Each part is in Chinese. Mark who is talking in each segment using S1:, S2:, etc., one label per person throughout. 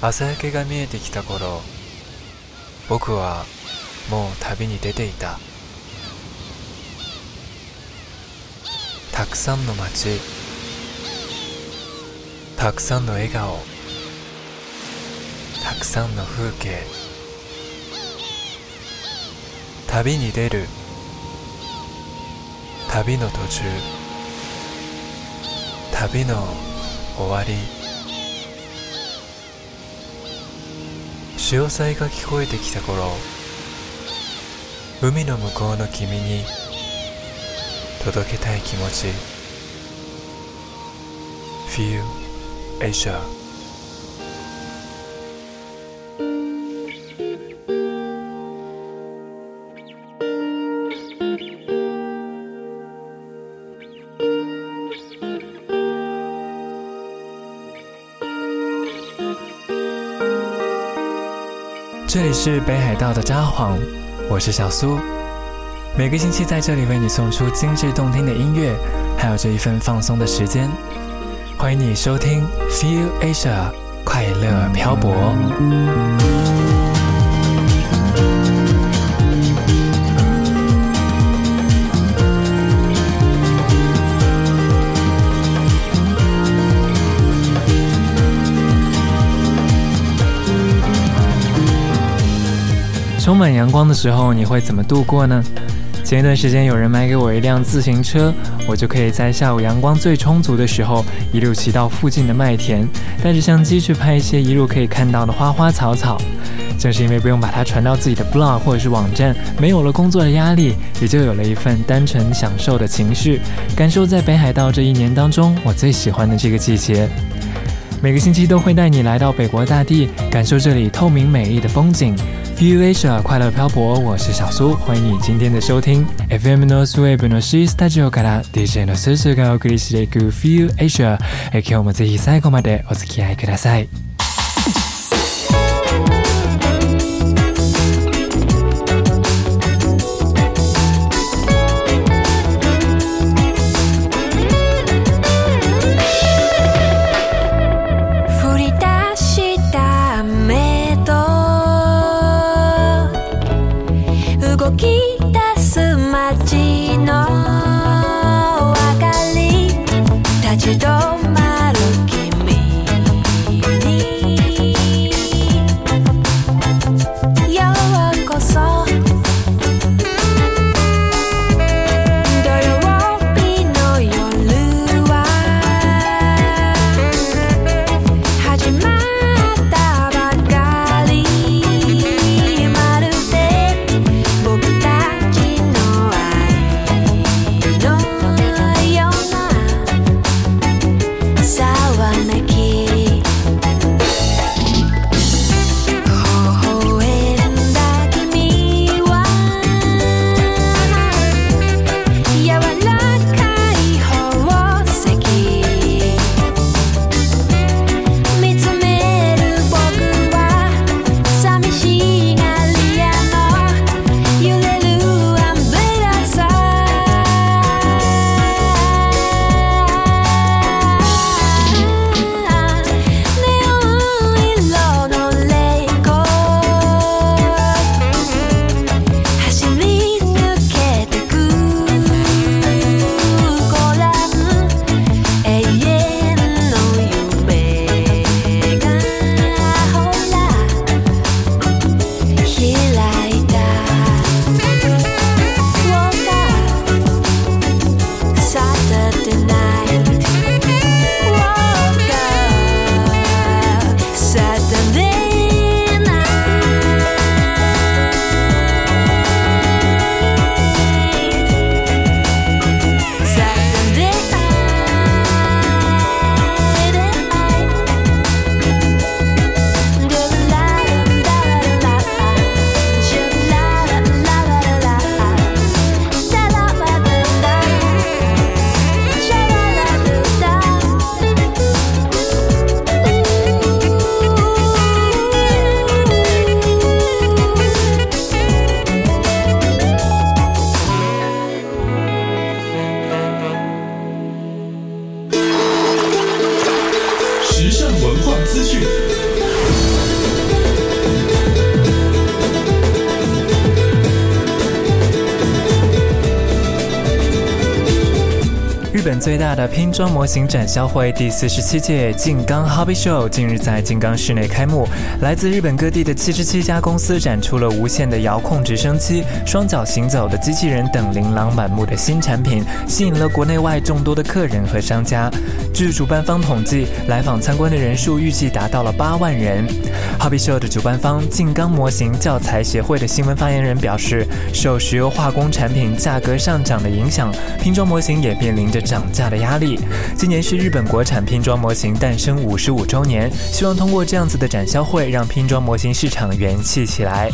S1: 朝焼けが見えてきた頃僕はもう旅に出ていた。たくさんの街たくさんの笑顔たくさんの風景旅に出る旅の途中旅の終わり。潮騒が聞こえてきた頃海の向こうの君に届けたい気持ち。Feel Asia 里是北海道的札幌，我是小苏。每个星期在这里为你送出精致动听的音乐，还有这一份放松的时间。欢迎你收听 Feel Asia 快乐漂泊。充满阳光的时候，你会怎么度过呢？前一段时间有人买给我一辆自行车，我就可以在下午阳光最充足的时候，一路骑到附近的麦田，带着相机去拍一些一路可以看到的花花草草。正是因为不用把它传到自己的 blog 或者是网站，没有了工作的压力，也就有了一份单纯享受的情绪，感受在北海道这一年当中我最喜欢的这个季节。每个星期都会带你来到北国大地，感受这里透明美丽的风景。Feel Asia 快乐漂泊，我是小苏，欢迎你今天的收听。FM のスウェーブの C スタジオから DJ のスースーがお送りしていく FU Asia。今日もぜひ最後までお付き合いください。
S2: 最大的拼装模型展销会第四十七届静冈 Hobby Show 近日在静冈市内开幕。来自日本各地的七十七家公司展出了无线的遥控直升机、双脚行走的机器人等琳琅满目的新产品，吸引了国内外众多的客人和商家。据主办方统计，来访参观的人数预计达到了八万人。Hobby Show 的主办方静冈模型教材协会的新闻发言人表示，受石油化工产品价格上涨的影响，拼装模型也面临着涨价的压力。今年是日本国产拼装模型诞生五十五周年，希望通过这样子的展销会，让拼装模型市场元气起来。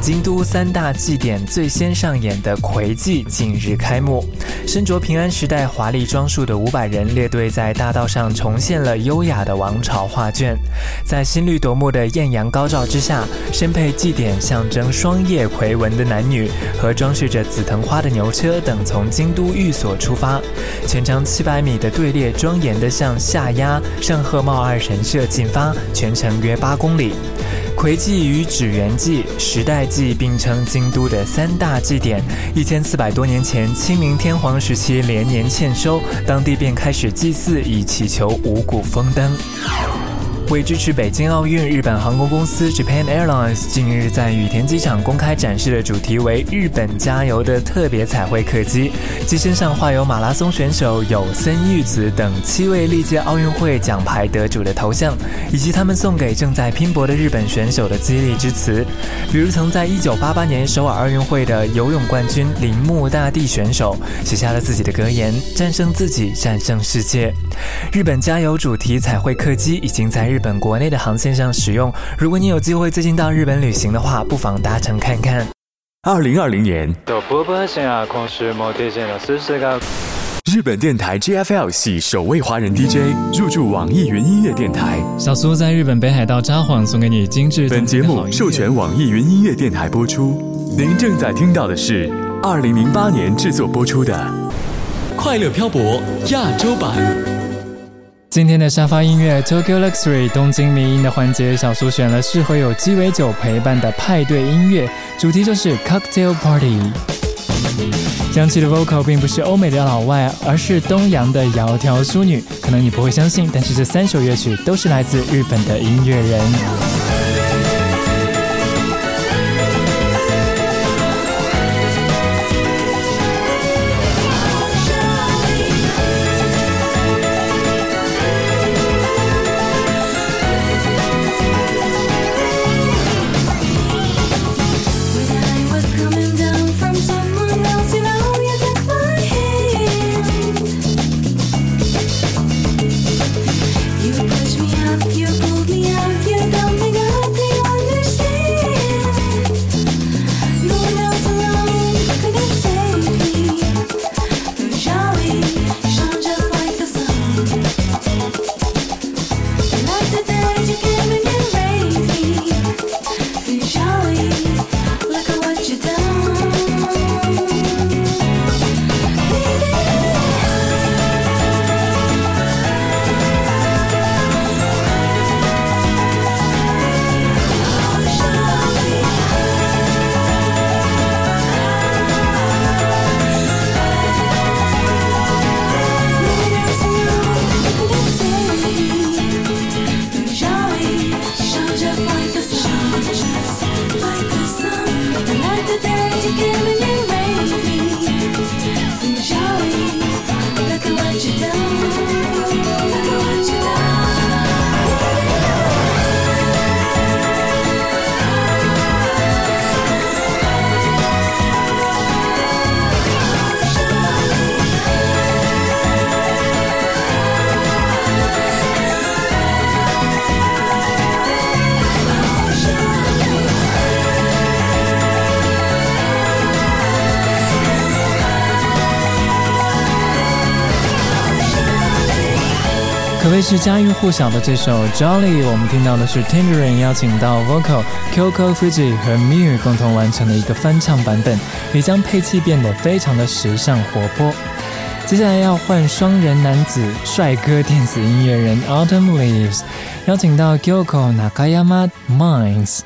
S2: 京都三大祭典最先上演的魁祭近日开幕，身着平安时代华丽装束的五百人列队在大道上重现了优雅的王朝画卷，在新绿夺目的艳阳高照之下，身配祭典象征双叶魁纹的男女和装饰着紫藤花的牛车等从京都寓所出发，全长七百米的队列庄严地向下压上鹤茂二神社进发，全程约八公里。葵祭与纸原祭、时代祭并称京都的三大祭典。一千四百多年前，清明天皇时期连年欠收，当地便开始祭祀，以祈求五谷丰登。为支持北京奥运，日本航空公司 Japan Airlines 近日在羽田机场公开展示了主题为“日本加油”的特别彩绘客机，机身上画有马拉松选手有森裕子等七位历届奥运会奖牌得主的头像，以及他们送给正在拼搏的日本选手的激励之词。比如曾在1988年首尔奥运会的游泳冠军铃木大地选手，写下了自己的格言：“战胜自己，战胜世界。”日本加油主题彩绘客机已经在日本国内的航线上使用。如果你有机会最近到日本旅行的话，不妨搭乘看看。
S3: 二零二零年，
S2: 啊
S3: 日本电台 GFL 系首位华人 DJ 入驻网易云音乐电台。
S2: 小苏在日本北海道札幌送给你精致。
S3: 本节目授权网易云音乐电台播出。您正在听到的是二零零八年制作播出的《快乐漂泊》亚洲版。
S2: 今天的沙发音乐 Tokyo Luxury 东京迷音的环节，小苏选了适合有鸡尾酒陪伴的派对音乐，主题就是 Cocktail Party。江琪的 vocal 并不是欧美的老外，而是东洋的窈窕淑女。可能你不会相信，但是这三首乐曲都是来自日本的音乐人。可谓是家喻户晓的这首《Jolly》，我们听到的是 Tangerine 邀请到 vocal Kyoko Fuji 和 Miu 共同完成的一个翻唱版本，也将配器变得非常的时尚活泼。接下来要换双人男子帅哥电子音乐人 Autumn Leaves，邀请到 Kyoko Nakayama Minds。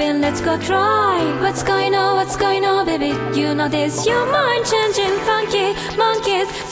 S4: let's go try. What's going on, what's going on, baby? You know this, your mind changing, funky monkeys.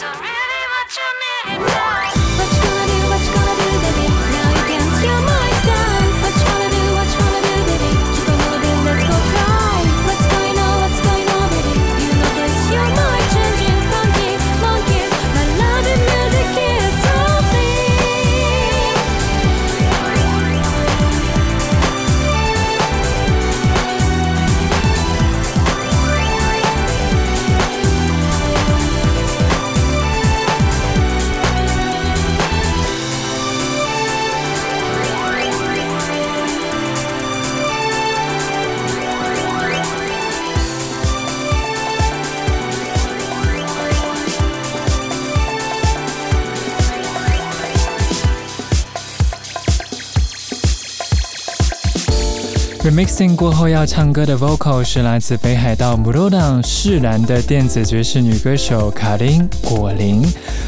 S2: Mixing 过后要唱歌的 Vocal 是来自北海道 m u r o d a n 市南的电子爵士女歌手卡琳果林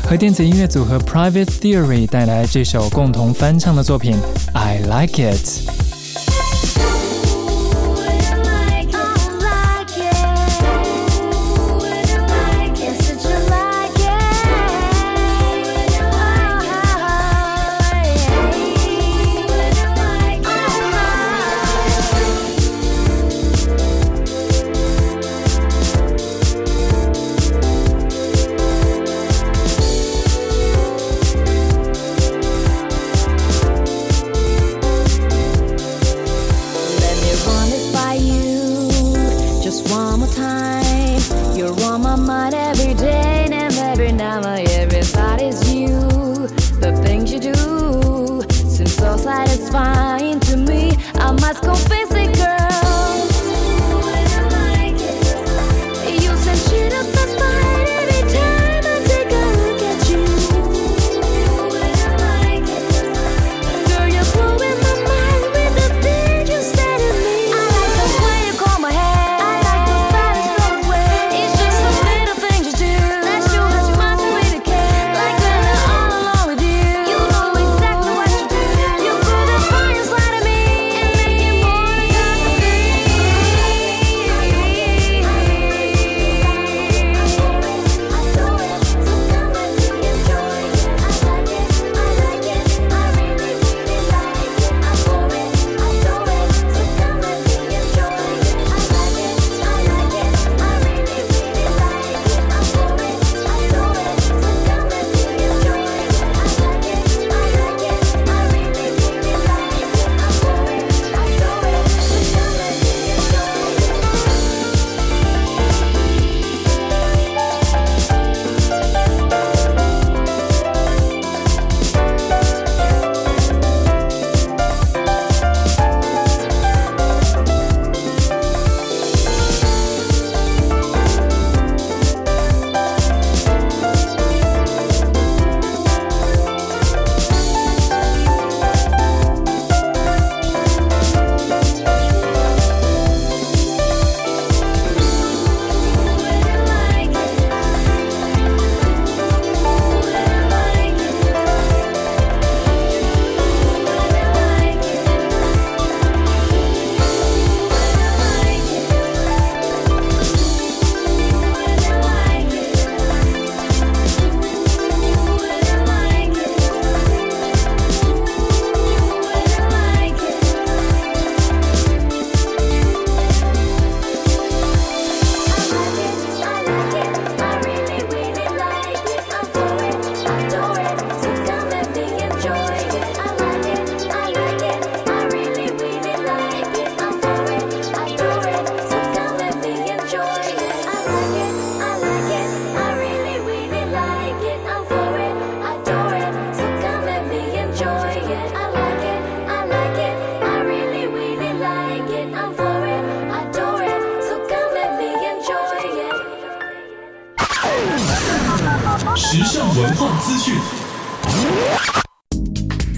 S2: 和电子音乐组合 Private Theory 带来这首共同翻唱的作品《I Like It》。
S5: my Mare.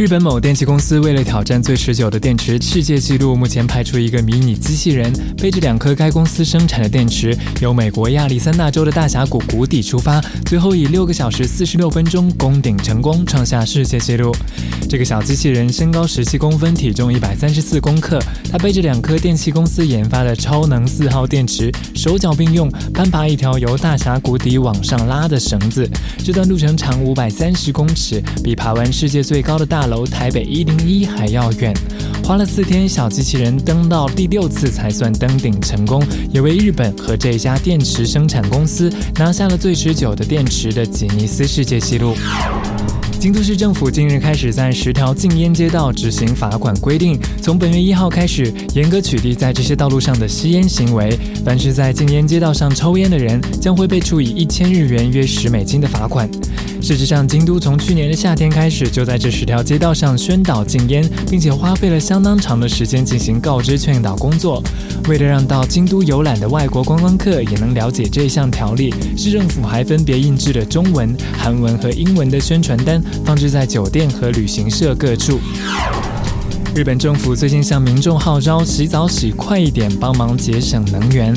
S2: 日本某电器公司为了挑战最持久的电池世界纪录，目前派出一个迷你机器人，背着两颗该公司生产的电池，由美国亚利桑那州的大峡谷谷底出发，最后以六个小时四十六分钟攻顶成功，创下世界纪录。这个小机器人身高十七公分，体重一百三十四公克，它背着两颗电器公司研发的超能四号电池，手脚并用，攀爬一条由大峡谷底往上拉的绳子，这段路程长五百三十公尺，比爬完世界最高的大楼台北一零一还要远。花了四天，小机器人登到第六次才算登顶成功，也为日本和这家电池生产公司拿下了最持久的电池的吉尼斯世界纪录。京都市政府近日开始在十条禁烟街道执行罚款规定，从本月一号开始，严格取缔在这些道路上的吸烟行为。凡是在禁烟街道上抽烟的人，将会被处以一千日元（约十美金）的罚款。事实上，京都从去年的夏天开始，就在这十条街道上宣导禁烟，并且花费了相当长的时间进行告知劝导工作。为了让到京都游览的外国观光客也能了解这项条例，市政府还分别印制了中文、韩文和英文的宣传单，放置在酒店和旅行社各处。日本政府最近向民众号召洗澡洗快一点，帮忙节省能源。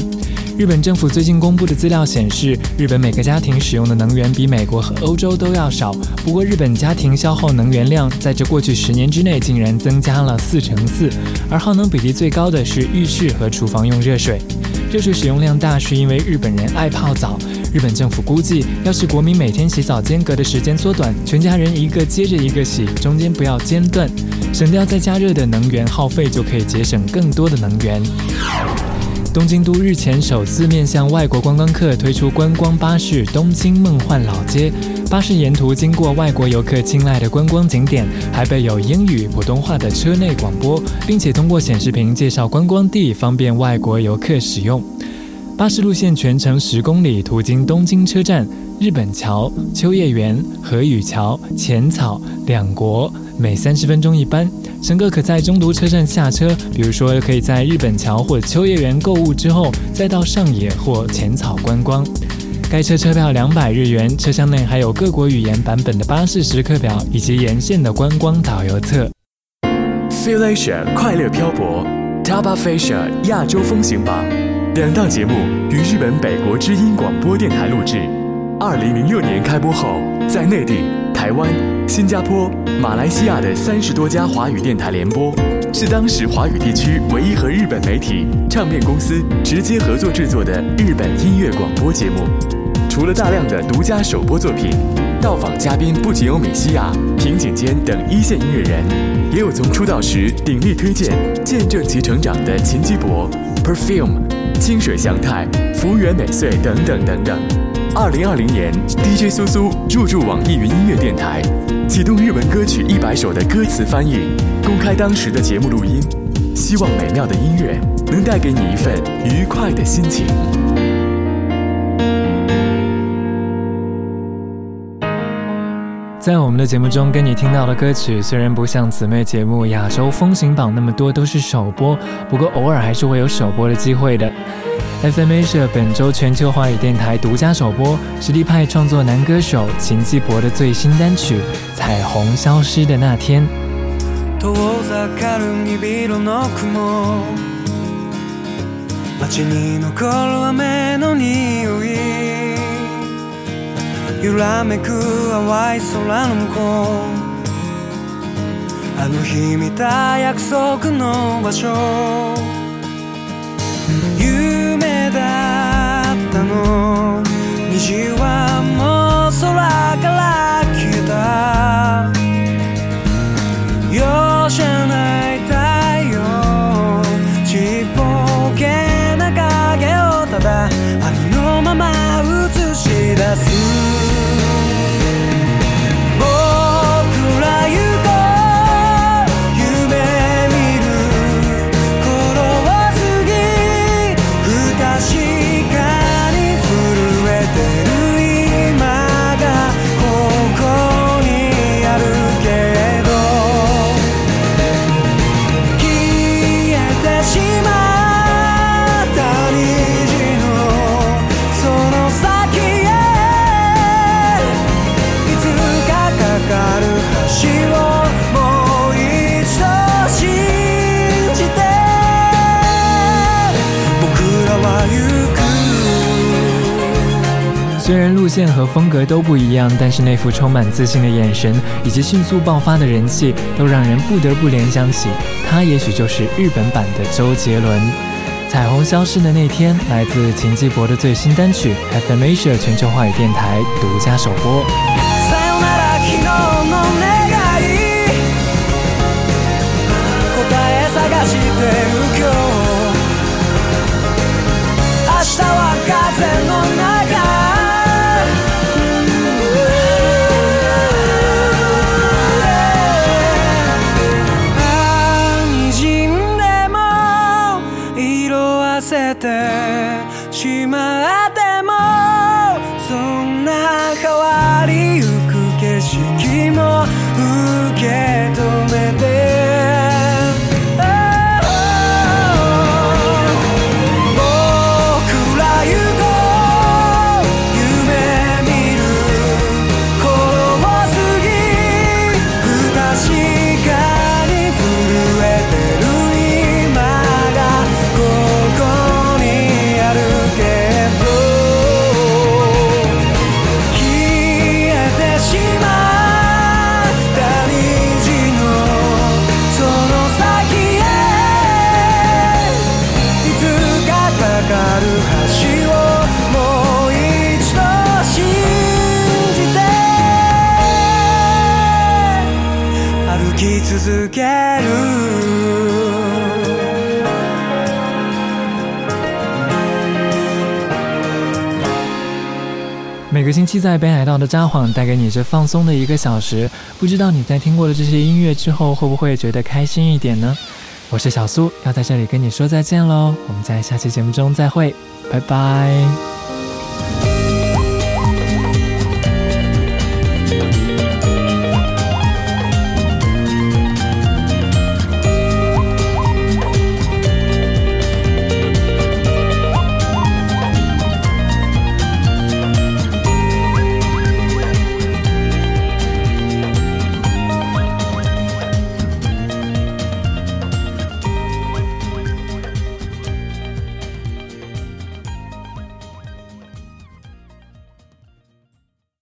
S2: 日本政府最近公布的资料显示，日本每个家庭使用的能源比美国和欧洲都要少。不过，日本家庭消耗能源量在这过去十年之内竟然增加了四成四，而耗能比例最高的是浴室和厨房用热水。热水使用量大是因为日本人爱泡澡。日本政府估计，要是国民每天洗澡间隔的时间缩短，全家人一个接着一个洗，中间不要间断，省掉再加热的能源耗费，就可以节省更多的能源。东京都日前首次面向外国观光客推出观光巴士东京梦幻老街。巴士沿途经过外国游客青睐的观光景点，还备有英语、普通话的车内广播，并且通过显示屏介绍观光地，方便外国游客使用。巴士路线全程十公里，途经东京车站、日本桥、秋叶原、和语桥、浅草、两国，每三十分钟一班。乘客可在中途车站下车，比如说可以在日本桥或秋叶原购物之后，再到上野或浅草观光。该车车票两百日元，车厢内还有各国语言版本的巴士时刻表以及沿线的观光导游册。
S3: Feel Asia 快乐漂泊，Top of Asia 亚洲风行榜，两档节目于日本北国之音广播电台录制。二零零六年开播后，在内地、台湾、新加坡、马来西亚的三十多家华语电台联播，是当时华语地区唯一和日本媒体、唱片公司直接合作制作的日本音乐广播节目。除了大量的独家首播作品，到访嘉宾不仅有米西亚、平井坚等一线音乐人，也有从出道时鼎力推荐、见证其成长的秦基博、Perfume、清水祥太、福原美穗等等等等。二零二零年，DJ 苏苏入驻网易云音乐电台，启动日文歌曲一百首的歌词翻译，公开当时的节目录音，希望美妙的音乐能带给你一份愉快的心情。
S2: 在我们的节目中，跟你听到的歌曲虽然不像姊妹节目《亚洲风行榜》那么多都是首播，不过偶尔还是会有首播的机会的。FMA 社本周全球华语电台独家首播实力派创作男歌手秦基博的最新单曲《彩虹消失的那天》。
S6: 遠ざかる鈍色の雲街に残る雨の匂い揺らめく淡い空の向こうあの日見た約束の場所 de uma. 任何风格都不一样，但是那副充满自信的眼神以及迅速爆发的人气，都让人不得不联想起他，也许就是日本版的周杰伦。彩虹消失的那天，来自秦基博的最新单曲 FM Asia 全球华语电台独家首播。在北海道的札幌带给你这放松的一个小时，不知道你在听过了这些音乐之后，会不会觉得开心一点呢？我是小苏，要在这里跟你说再见喽，我们在下期节目中再会，拜拜。